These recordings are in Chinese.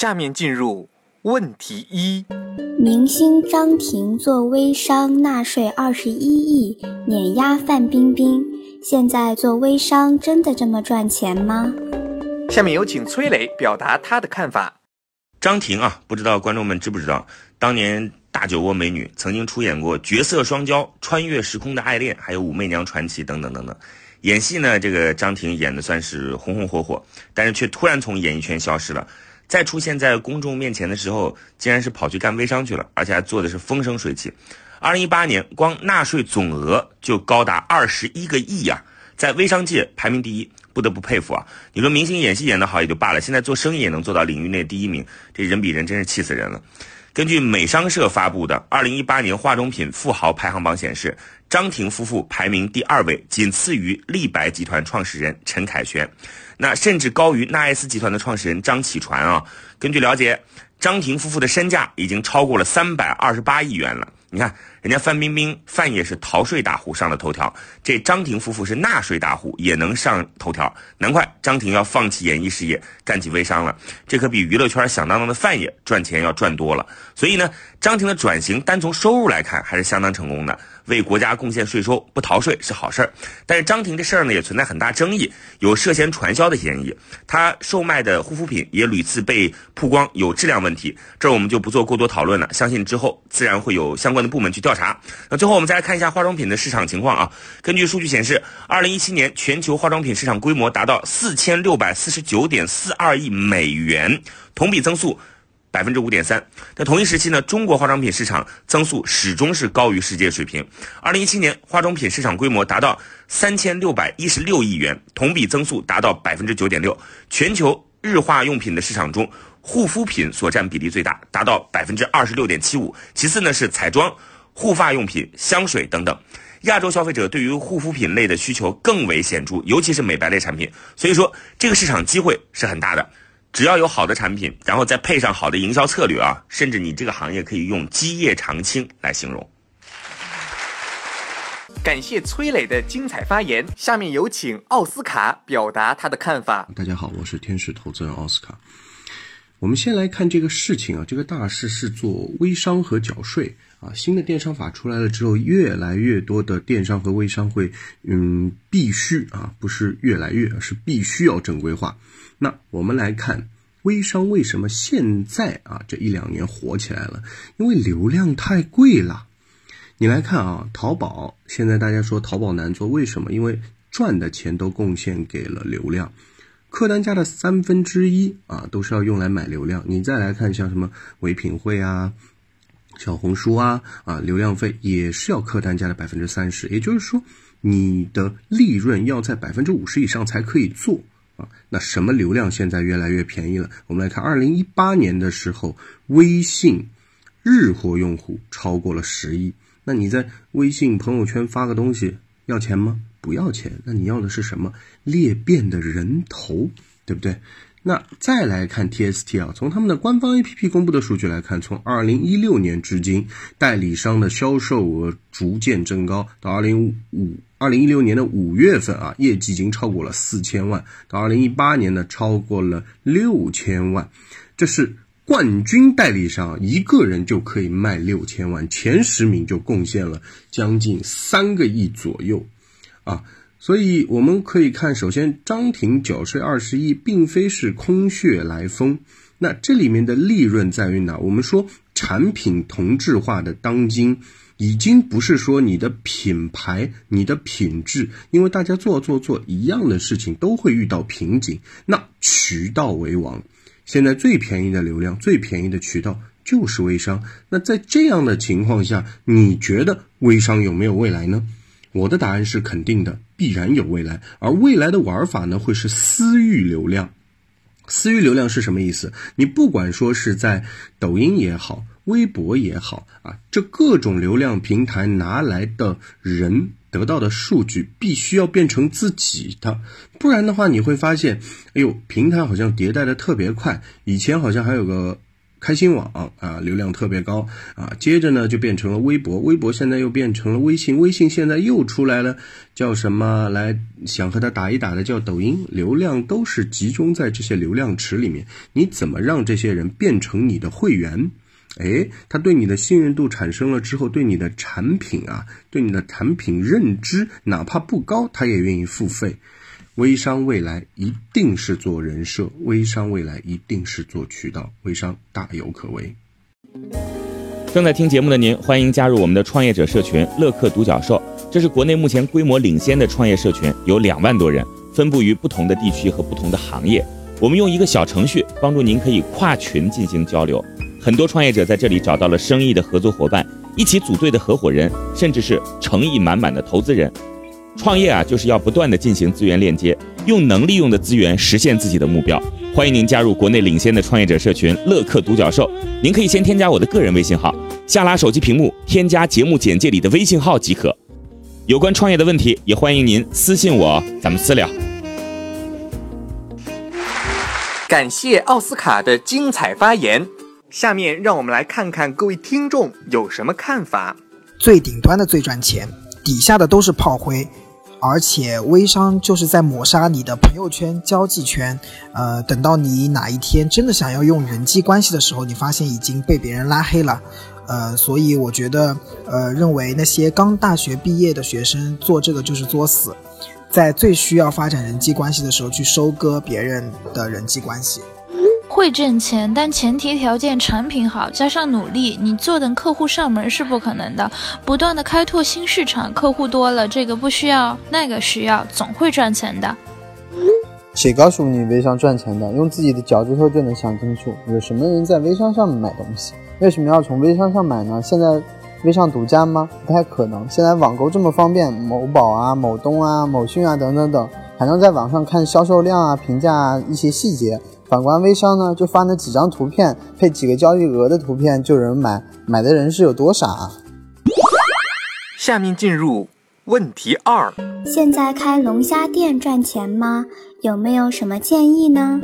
下面进入问题一：明星张庭做微商纳税二十一亿，碾压范冰冰，现在做微商真的这么赚钱吗？下面有请崔磊表达他的看法。张庭啊，不知道观众们知不知道，当年大酒窝美女，曾经出演过《绝色双骄》《穿越时空的爱恋》，还有《武媚娘传奇》等等等等。演戏呢，这个张庭演的算是红红火火，但是却突然从演艺圈消失了。再出现在公众面前的时候，竟然是跑去干微商去了，而且还做的是风生水起。二零一八年，光纳税总额就高达二十一个亿呀，在微商界排名第一，不得不佩服啊！你说明星演戏演得好也就罢了，现在做生意也能做到领域内第一名，这人比人真是气死人了。根据美商社发布的二零一八年化妆品富豪排行榜显示，张庭夫妇排名第二位，仅次于立白集团创始人陈凯旋。那甚至高于纳爱斯集团的创始人张启传啊！根据了解，张庭夫妇的身价已经超过了三百二十八亿元了。你看，人家范冰冰范爷是逃税大户上了头条，这张庭夫妇是纳税大户也能上头条，难怪张庭要放弃演艺事业，干起微商了。这可比娱乐圈响当当的范爷赚钱要赚多了。所以呢，张庭的转型单从收入来看还是相当成功的。为国家贡献税收，不逃税是好事儿。但是张庭这事儿呢，也存在很大争议，有涉嫌传销的嫌疑。他售卖的护肤品也屡次被曝光有质量问题，这我们就不做过多讨论了。相信之后自然会有相关的部门去调查。那最后我们再来看一下化妆品的市场情况啊。根据数据显示，二零一七年全球化妆品市场规模达到四千六百四十九点四二亿美元，同比增速。百分之五点三，在同一时期呢，中国化妆品市场增速始终是高于世界水平。二零一七年，化妆品市场规模达到三千六百一十六亿元，同比增速达到百分之九点六。全球日化用品的市场中，护肤品所占比例最大，达到百分之二十六点七五。其次呢是彩妆、护发用品、香水等等。亚洲消费者对于护肤品类的需求更为显著，尤其是美白类产品。所以说，这个市场机会是很大的。只要有好的产品，然后再配上好的营销策略啊，甚至你这个行业可以用基业长青来形容。感谢崔磊的精彩发言，下面有请奥斯卡表达他的看法。大家好，我是天使投资人奥斯卡。我们先来看这个事情啊，这个大事是做微商和缴税啊。新的电商法出来了之后，越来越多的电商和微商会，嗯，必须啊，不是越来越，是必须要正规化。那我们来看微商为什么现在啊这一两年火起来了？因为流量太贵了。你来看啊，淘宝现在大家说淘宝难做，为什么？因为赚的钱都贡献给了流量，客单价的三分之一啊都是要用来买流量。你再来看像什么唯品会啊、小红书啊啊，流量费也是要客单价的百分之三十，也就是说你的利润要在百分之五十以上才可以做啊。那什么流量现在越来越便宜了？我们来看，二零一八年的时候，微信日活用户超过了十亿。那你在微信朋友圈发个东西要钱吗？不要钱。那你要的是什么？裂变的人头，对不对？那再来看 TST 啊，从他们的官方 APP 公布的数据来看，从二零一六年至今，代理商的销售额逐渐增高，到二零五二零一六年的五月份啊，业绩已经超过了四千万，到二零一八年呢，超过了六千万，这是冠军代理商，一个人就可以卖六千万，前十名就贡献了将近三个亿左右，啊。所以我们可以看，首先张庭缴税二十亿，并非是空穴来风。那这里面的利润在于哪？我们说产品同质化的当今，已经不是说你的品牌、你的品质，因为大家做做做一样的事情都会遇到瓶颈。那渠道为王，现在最便宜的流量、最便宜的渠道就是微商。那在这样的情况下，你觉得微商有没有未来呢？我的答案是肯定的，必然有未来。而未来的玩法呢，会是私域流量。私域流量是什么意思？你不管说是在抖音也好，微博也好啊，这各种流量平台拿来的人得到的数据，必须要变成自己的，不然的话，你会发现，哎呦，平台好像迭代的特别快，以前好像还有个。开心网啊，流量特别高啊，接着呢就变成了微博，微博现在又变成了微信，微信现在又出来了，叫什么来想和他打一打的叫抖音，流量都是集中在这些流量池里面，你怎么让这些人变成你的会员？哎，他对你的信任度产生了之后，对你的产品啊，对你的产品认知，哪怕不高，他也愿意付费。微商未来一定是做人设，微商未来一定是做渠道，微商大有可为。正在听节目的您，欢迎加入我们的创业者社群“乐客独角兽”，这是国内目前规模领先的创业社群，有两万多人，分布于不同的地区和不同的行业。我们用一个小程序帮助您可以跨群进行交流，很多创业者在这里找到了生意的合作伙伴，一起组队的合伙人，甚至是诚意满满的投资人。创业啊，就是要不断的进行资源链接，用能利用的资源实现自己的目标。欢迎您加入国内领先的创业者社群“乐客独角兽”。您可以先添加我的个人微信号，下拉手机屏幕添加节目简介里的微信号即可。有关创业的问题，也欢迎您私信我，咱们私聊。感谢奥斯卡的精彩发言。下面让我们来看看各位听众有什么看法。最顶端的最赚钱。底下的都是炮灰，而且微商就是在抹杀你的朋友圈、交际圈。呃，等到你哪一天真的想要用人际关系的时候，你发现已经被别人拉黑了。呃，所以我觉得，呃，认为那些刚大学毕业的学生做这个就是作死，在最需要发展人际关系的时候去收割别人的人际关系。会挣钱，但前提条件产品好，加上努力，你坐等客户上门是不可能的。不断的开拓新市场，客户多了，这个不需要，那个需要，总会赚钱的。谁告诉你微商赚钱的？用自己的脚趾头就能想清楚。有什么人在微商上买东西？为什么要从微商上买呢？现在微商独家吗？不太可能。现在网购这么方便，某宝啊、某东啊、某讯啊等等等，还能在网上看销售量啊、评价啊一些细节。反观微商呢，就发那几张图片，配几个交易额的图片就有人买，买的人是有多傻？啊下面进入问题二：现在开龙虾店赚钱吗？有没有什么建议呢？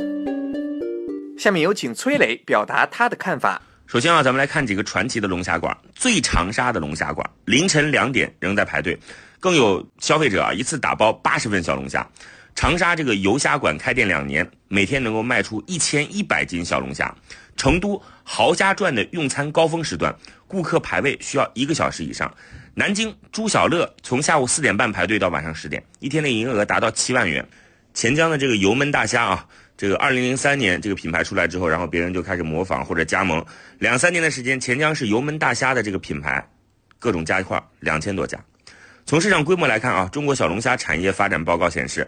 下面有请崔磊表达他的看法。首先啊，咱们来看几个传奇的龙虾馆，最长沙的龙虾馆，凌晨两点仍在排队，更有消费者啊一次打包八十份小龙虾。长沙这个游虾馆开店两年，每天能够卖出一千一百斤小龙虾。成都豪虾传的用餐高峰时段，顾客排位需要一个小时以上。南京朱小乐从下午四点半排队到晚上十点，一天的营业额达到七万元。钱江的这个油焖大虾啊，这个二零零三年这个品牌出来之后，然后别人就开始模仿或者加盟，两三年的时间，钱江是油焖大虾的这个品牌，各种加一块两千多家。从市场规模来看啊，中国小龙虾产业发展报告显示。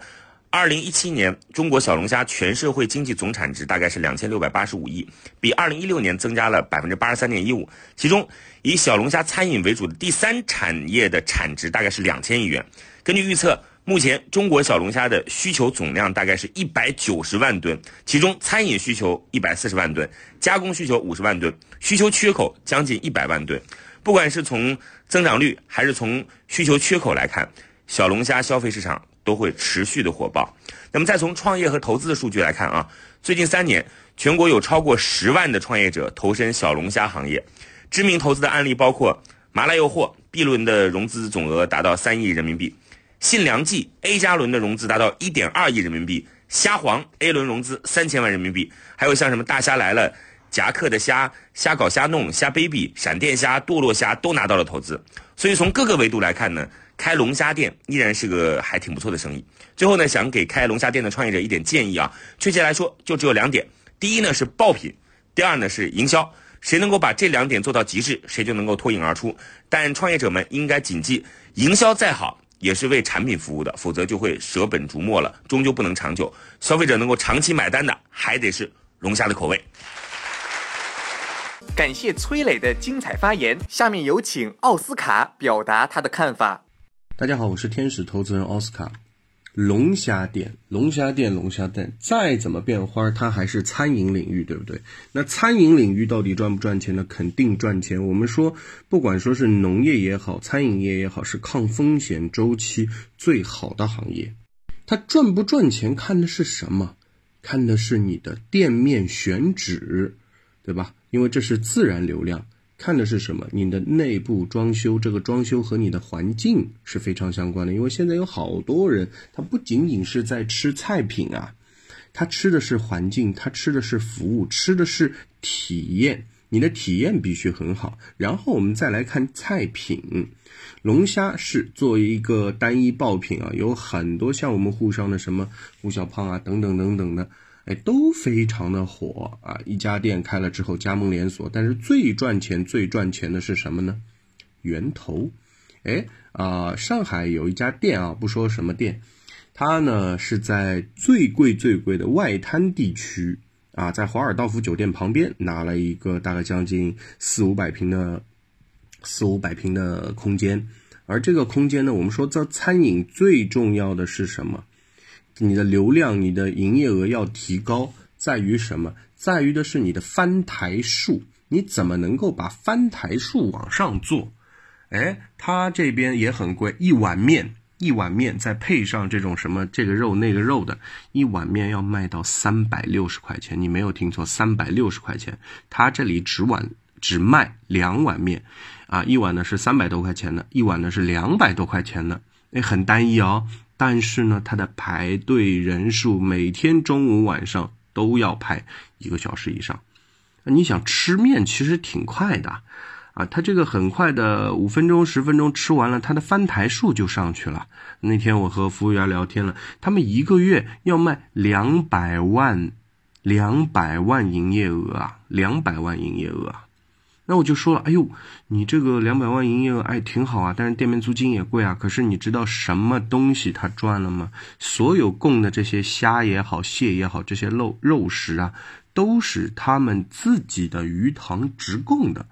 二零一七年，中国小龙虾全社会经济总产值大概是两千六百八十五亿，比二零一六年增加了百分之八十三点一五。其中，以小龙虾餐饮为主的第三产业的产值大概是两千亿元。根据预测，目前中国小龙虾的需求总量大概是一百九十万吨，其中餐饮需求一百四十万吨，加工需求五十万吨，需求缺口将近一百万吨。不管是从增长率还是从需求缺口来看，小龙虾消费市场。都会持续的火爆。那么再从创业和投资的数据来看啊，最近三年全国有超过十万的创业者投身小龙虾行业。知名投资的案例包括麻辣诱惑 B 轮的融资总额达到三亿人民币，信良记 A 加轮的融资达到一点二亿人民币，虾皇 A 轮融资三千万人民币，还有像什么大虾来了、夹克的虾、虾搞虾弄、虾 baby、闪电虾、堕落虾都拿到了投资。所以从各个维度来看呢。开龙虾店依然是个还挺不错的生意。最后呢，想给开龙虾店的创业者一点建议啊，确切来说就只有两点：第一呢是爆品，第二呢是营销。谁能够把这两点做到极致，谁就能够脱颖而出。但创业者们应该谨记，营销再好也是为产品服务的，否则就会舍本逐末了，终究不能长久。消费者能够长期买单的，还得是龙虾的口味。感谢崔磊的精彩发言，下面有请奥斯卡表达他的看法。大家好，我是天使投资人奥斯卡。龙虾店，龙虾店，龙虾店，再怎么变花，它还是餐饮领域，对不对？那餐饮领域到底赚不赚钱呢？肯定赚钱。我们说，不管说是农业也好，餐饮业也好，是抗风险周期最好的行业。它赚不赚钱，看的是什么？看的是你的店面选址，对吧？因为这是自然流量。看的是什么？你的内部装修，这个装修和你的环境是非常相关的。因为现在有好多人，他不仅仅是在吃菜品啊，他吃的是环境，他吃的是服务，吃的是体验。你的体验必须很好。然后我们再来看菜品，龙虾是作为一个单一爆品啊，有很多像我们沪上的什么胡小胖啊等等等等的。哎，都非常的火啊！一家店开了之后，加盟连锁，但是最赚钱、最赚钱的是什么呢？源头。哎啊，上海有一家店啊，不说什么店，它呢是在最贵最贵的外滩地区啊，在华尔道夫酒店旁边拿了一个大概将近四五百平的四五百平的空间，而这个空间呢，我们说在餐饮最重要的是什么？你的流量、你的营业额要提高，在于什么？在于的是你的翻台数，你怎么能够把翻台数往上做？哎，他这边也很贵，一碗面，一碗面再配上这种什么这个肉那个肉的，一碗面要卖到三百六十块钱，你没有听错，三百六十块钱。他这里只碗只卖两碗面，啊，一碗呢是三百多块钱的，一碗呢是两百多块钱的，哎，很单一哦。但是呢，它的排队人数每天中午晚上都要排一个小时以上。你想吃面其实挺快的，啊，它这个很快的五分钟十分钟吃完了，它的翻台数就上去了。那天我和服务员聊天了，他们一个月要卖两百万，两百万营业额啊，两百万营业额。那我就说了，哎呦，你这个两百万营业额，哎，挺好啊，但是店面租金也贵啊。可是你知道什么东西他赚了吗？所有供的这些虾也好，蟹也好，这些肉肉食啊，都是他们自己的鱼塘直供的。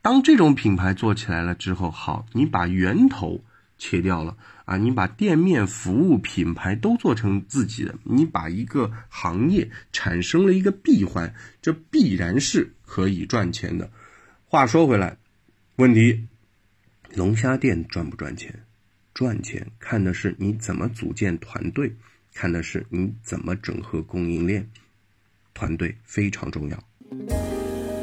当这种品牌做起来了之后，好，你把源头切掉了啊，你把店面、服务、品牌都做成自己的，你把一个行业产生了一个闭环，这必然是可以赚钱的。话说回来，问题，龙虾店赚不赚钱？赚钱看的是你怎么组建团队，看的是你怎么整合供应链，团队非常重要。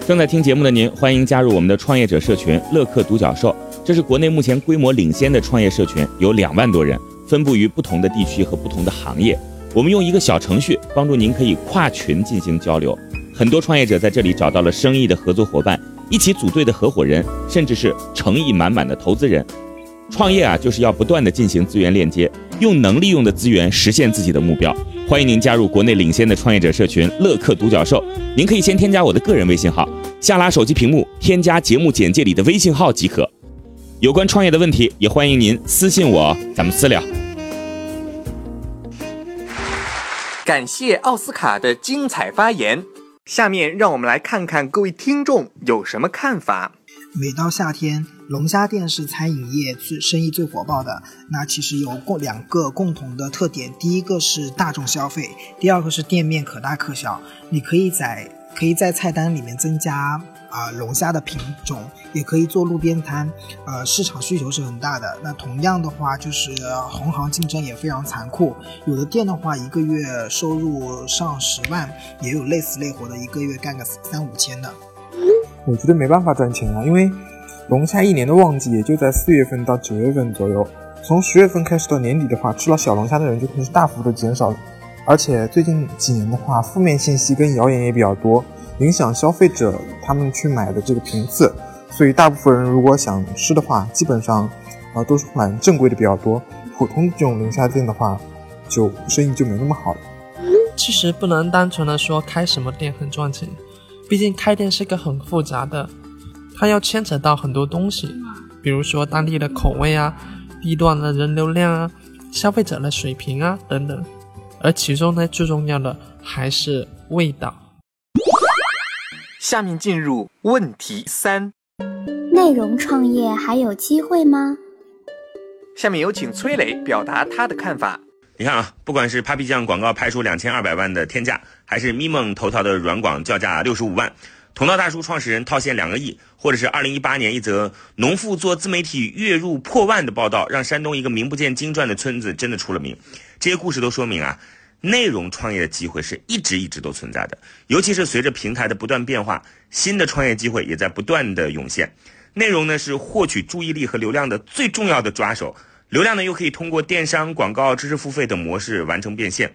正在听节目的您，欢迎加入我们的创业者社群“乐客独角兽”，这是国内目前规模领先的创业社群，有两万多人，分布于不同的地区和不同的行业。我们用一个小程序帮助您可以跨群进行交流，很多创业者在这里找到了生意的合作伙伴。一起组队的合伙人，甚至是诚意满满的投资人，创业啊，就是要不断的进行资源链接，用能利用的资源实现自己的目标。欢迎您加入国内领先的创业者社群“乐客独角兽”。您可以先添加我的个人微信号，下拉手机屏幕添加节目简介里的微信号即可。有关创业的问题，也欢迎您私信我，咱们私聊。感谢奥斯卡的精彩发言。下面让我们来看看各位听众有什么看法。每到夏天，龙虾店是餐饮业最生意最火爆的。那其实有共两个共同的特点，第一个是大众消费，第二个是店面可大可小。你可以在可以在菜单里面增加。啊，龙虾的品种也可以做路边摊，呃，市场需求是很大的。那同样的话，就是同行竞争也非常残酷。有的店的话，一个月收入上十万，也有累死累活的，一个月干个三五千的。我觉得没办法赚钱啊，因为龙虾一年的旺季也就在四月份到九月份左右，从十月份开始到年底的话，吃了小龙虾的人就开始大幅度减少了。而且最近几年的话，负面信息跟谣言也比较多。影响消费者他们去买的这个频次，所以大部分人如果想吃的话，基本上啊都是买正规的比较多。普通这种零下店的话，就生意就没那么好了。其实不能单纯的说开什么店很赚钱，毕竟开店是个很复杂的，它要牵扯到很多东西，比如说当地的口味啊、地段的人流量啊、消费者的水平啊等等。而其中呢，最重要的还是味道。下面进入问题三：内容创业还有机会吗？下面有请崔磊表达他的看法。你看啊，不管是 Papi 酱广告拍出两千二百万的天价，还是咪蒙头条的软广叫价六十五万，同道大叔创始人套现两个亿，或者是二零一八年一则农妇做自媒体月入破万的报道，让山东一个名不见经传的村子真的出了名。这些故事都说明啊，内容创业的机会是一直一直都存在的，尤其是随着平台的不断变化，新的创业机会也在不断的涌现。内容呢是获取注意力和流量的最重要的抓手，流量呢又可以通过电商、广告、知识付费等模式完成变现。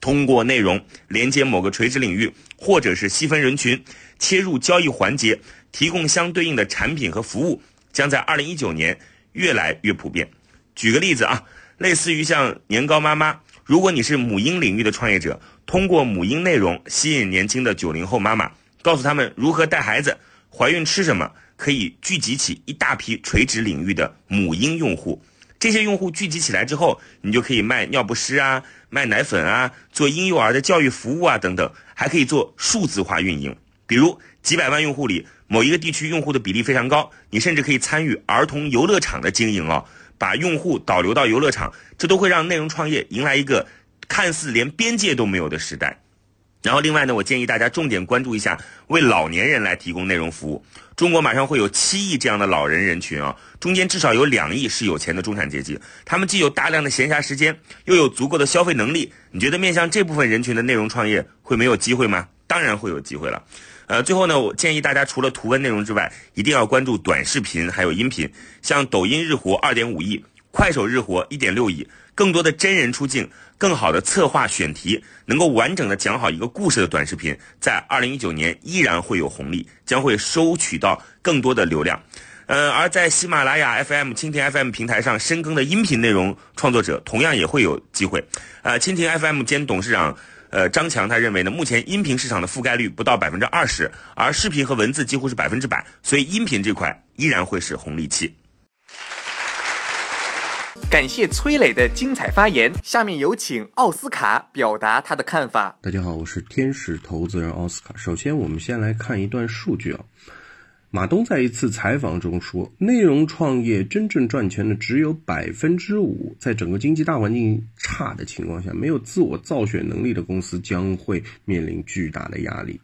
通过内容连接某个垂直领域，或者是细分人群，切入交易环节，提供相对应的产品和服务，将在二零一九年越来越普遍。举个例子啊，类似于像年糕妈妈，如果你是母婴领域的创业者，通过母婴内容吸引年轻的九零后妈妈，告诉他们如何带孩子、怀孕吃什么。可以聚集起一大批垂直领域的母婴用户，这些用户聚集起来之后，你就可以卖尿不湿啊，卖奶粉啊，做婴幼儿的教育服务啊等等，还可以做数字化运营。比如几百万用户里，某一个地区用户的比例非常高，你甚至可以参与儿童游乐场的经营哦，把用户导流到游乐场，这都会让内容创业迎来一个看似连边界都没有的时代。然后另外呢，我建议大家重点关注一下为老年人来提供内容服务。中国马上会有七亿这样的老人人群啊，中间至少有两亿是有钱的中产阶级，他们既有大量的闲暇时间，又有足够的消费能力。你觉得面向这部分人群的内容创业会没有机会吗？当然会有机会了。呃，最后呢，我建议大家除了图文内容之外，一定要关注短视频还有音频，像抖音日活二点五亿，快手日活一点六亿。更多的真人出镜，更好的策划选题，能够完整的讲好一个故事的短视频，在二零一九年依然会有红利，将会收取到更多的流量。呃，而在喜马拉雅 FM、蜻蜓 FM 平台上深耕的音频内容创作者，同样也会有机会。呃，蜻蜓 FM 兼董事长呃张强他认为呢，目前音频市场的覆盖率不到百分之二十，而视频和文字几乎是百分之百，所以音频这块依然会是红利期。感谢崔磊的精彩发言。下面有请奥斯卡表达他的看法。大家好，我是天使投资人奥斯卡。首先，我们先来看一段数据啊。马东在一次采访中说，内容创业真正赚钱的只有百分之五。在整个经济大环境差的情况下，没有自我造血能力的公司将会面临巨大的压力。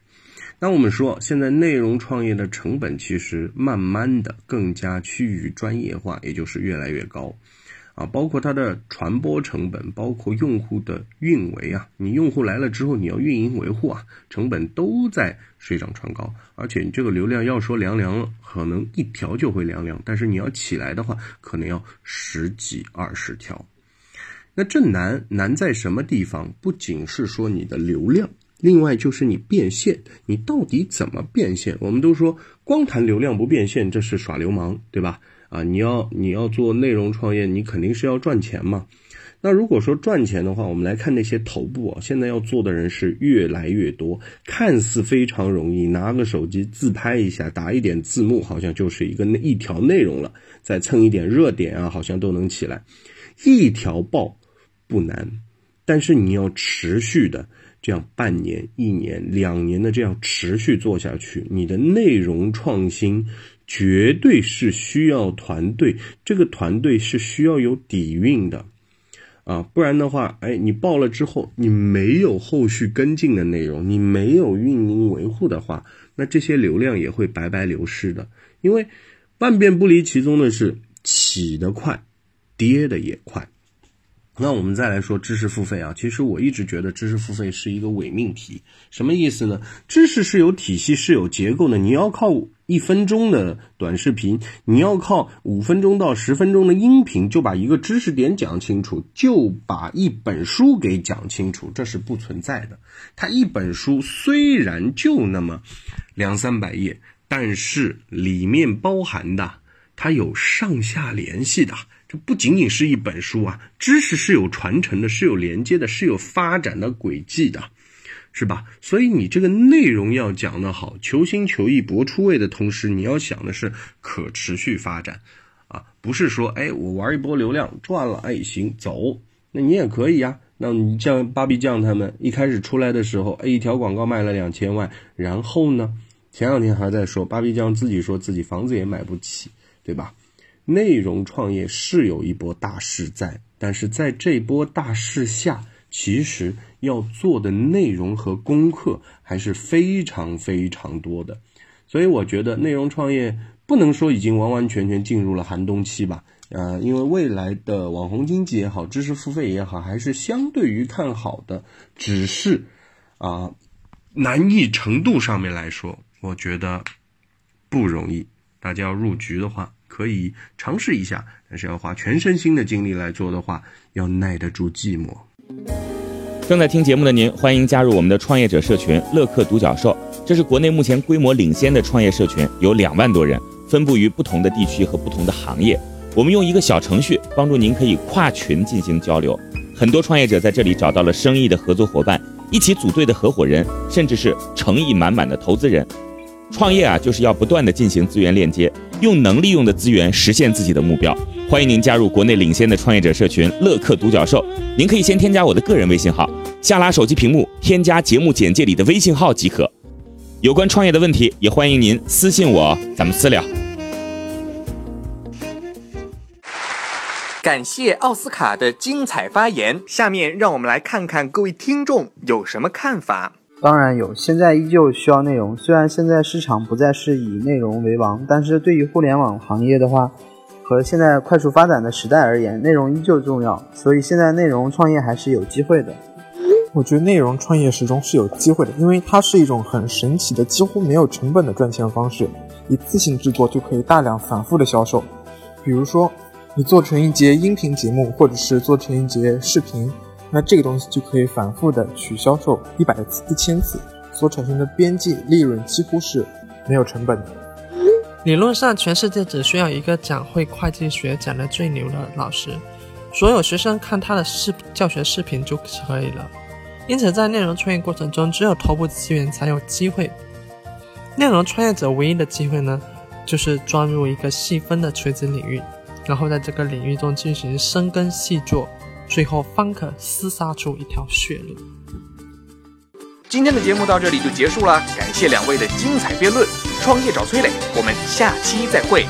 那我们说，现在内容创业的成本其实慢慢的更加趋于专业化，也就是越来越高。啊，包括它的传播成本，包括用户的运维啊，你用户来了之后，你要运营维护啊，成本都在水涨船高。而且你这个流量要说凉凉，可能一条就会凉凉，但是你要起来的话，可能要十几二十条。那这难难在什么地方？不仅是说你的流量，另外就是你变现，你到底怎么变现？我们都说光谈流量不变现，这是耍流氓，对吧？啊，你要你要做内容创业，你肯定是要赚钱嘛。那如果说赚钱的话，我们来看那些头部啊，现在要做的人是越来越多，看似非常容易，拿个手机自拍一下，打一点字幕，好像就是一个那一条内容了，再蹭一点热点啊，好像都能起来。一条爆不难，但是你要持续的这样半年、一年、两年的这样持续做下去，你的内容创新。绝对是需要团队，这个团队是需要有底蕴的，啊，不然的话，哎，你报了之后，你没有后续跟进的内容，你没有运营维护的话，那这些流量也会白白流失的。因为万变不离其宗的是，起得快，跌的也快。那我们再来说知识付费啊，其实我一直觉得知识付费是一个伪命题，什么意思呢？知识是有体系、是有结构的，你要靠一分钟的短视频，你要靠五分钟到十分钟的音频，就把一个知识点讲清楚，就把一本书给讲清楚，这是不存在的。它一本书虽然就那么两三百页，但是里面包含的它有上下联系的。这不仅仅是一本书啊，知识是有传承的，是有连接的，是有发展的轨迹的，是吧？所以你这个内容要讲得好，求新求异、博出位的同时，你要想的是可持续发展，啊，不是说哎我玩一波流量赚了，哎行走，那你也可以呀。那你像芭比酱他们一开始出来的时候，哎一条广告卖了两千万，然后呢，前两天还在说芭比酱自己说自己房子也买不起，对吧？内容创业是有一波大势在但是在这波大势下，其实要做的内容和功课还是非常非常多的。所以我觉得内容创业不能说已经完完全全进入了寒冬期吧。呃，因为未来的网红经济也好，知识付费也好，还是相对于看好的。只是啊，难易程度上面来说，我觉得不容易。大家要入局的话，可以尝试一下，但是要花全身心的精力来做的话，要耐得住寂寞。正在听节目的您，欢迎加入我们的创业者社群“乐客独角兽”，这是国内目前规模领先的创业社群，有两万多人，分布于不同的地区和不同的行业。我们用一个小程序帮助您可以跨群进行交流，很多创业者在这里找到了生意的合作伙伴，一起组队的合伙人，甚至是诚意满满的投资人。创业啊，就是要不断的进行资源链接，用能利用的资源实现自己的目标。欢迎您加入国内领先的创业者社群“乐客独角兽”，您可以先添加我的个人微信号，下拉手机屏幕添加节目简介里的微信号即可。有关创业的问题，也欢迎您私信我，咱们私聊。感谢奥斯卡的精彩发言。下面让我们来看看各位听众有什么看法。当然有，现在依旧需要内容。虽然现在市场不再是以内容为王，但是对于互联网行业的话，和现在快速发展的时代而言，内容依旧重要。所以现在内容创业还是有机会的。我觉得内容创业始终是有机会的，因为它是一种很神奇的、几乎没有成本的赚钱方式。一次性制作就可以大量反复的销售。比如说，你做成一节音频节目，或者是做成一节视频。那这个东西就可以反复的去销售一百次、一千次，所产生的边际利润几乎是没有成本的。理论上，全世界只需要一个讲会会计学讲的最牛的老师，所有学生看他的视教学视频就可以了。因此，在内容创业过程中，只有头部资源才有机会。内容创业者唯一的机会呢，就是钻入一个细分的垂直领域，然后在这个领域中进行深耕细作。最后方可厮杀出一条血路。今天的节目到这里就结束了，感谢两位的精彩辩论。创业找崔磊，我们下期再会。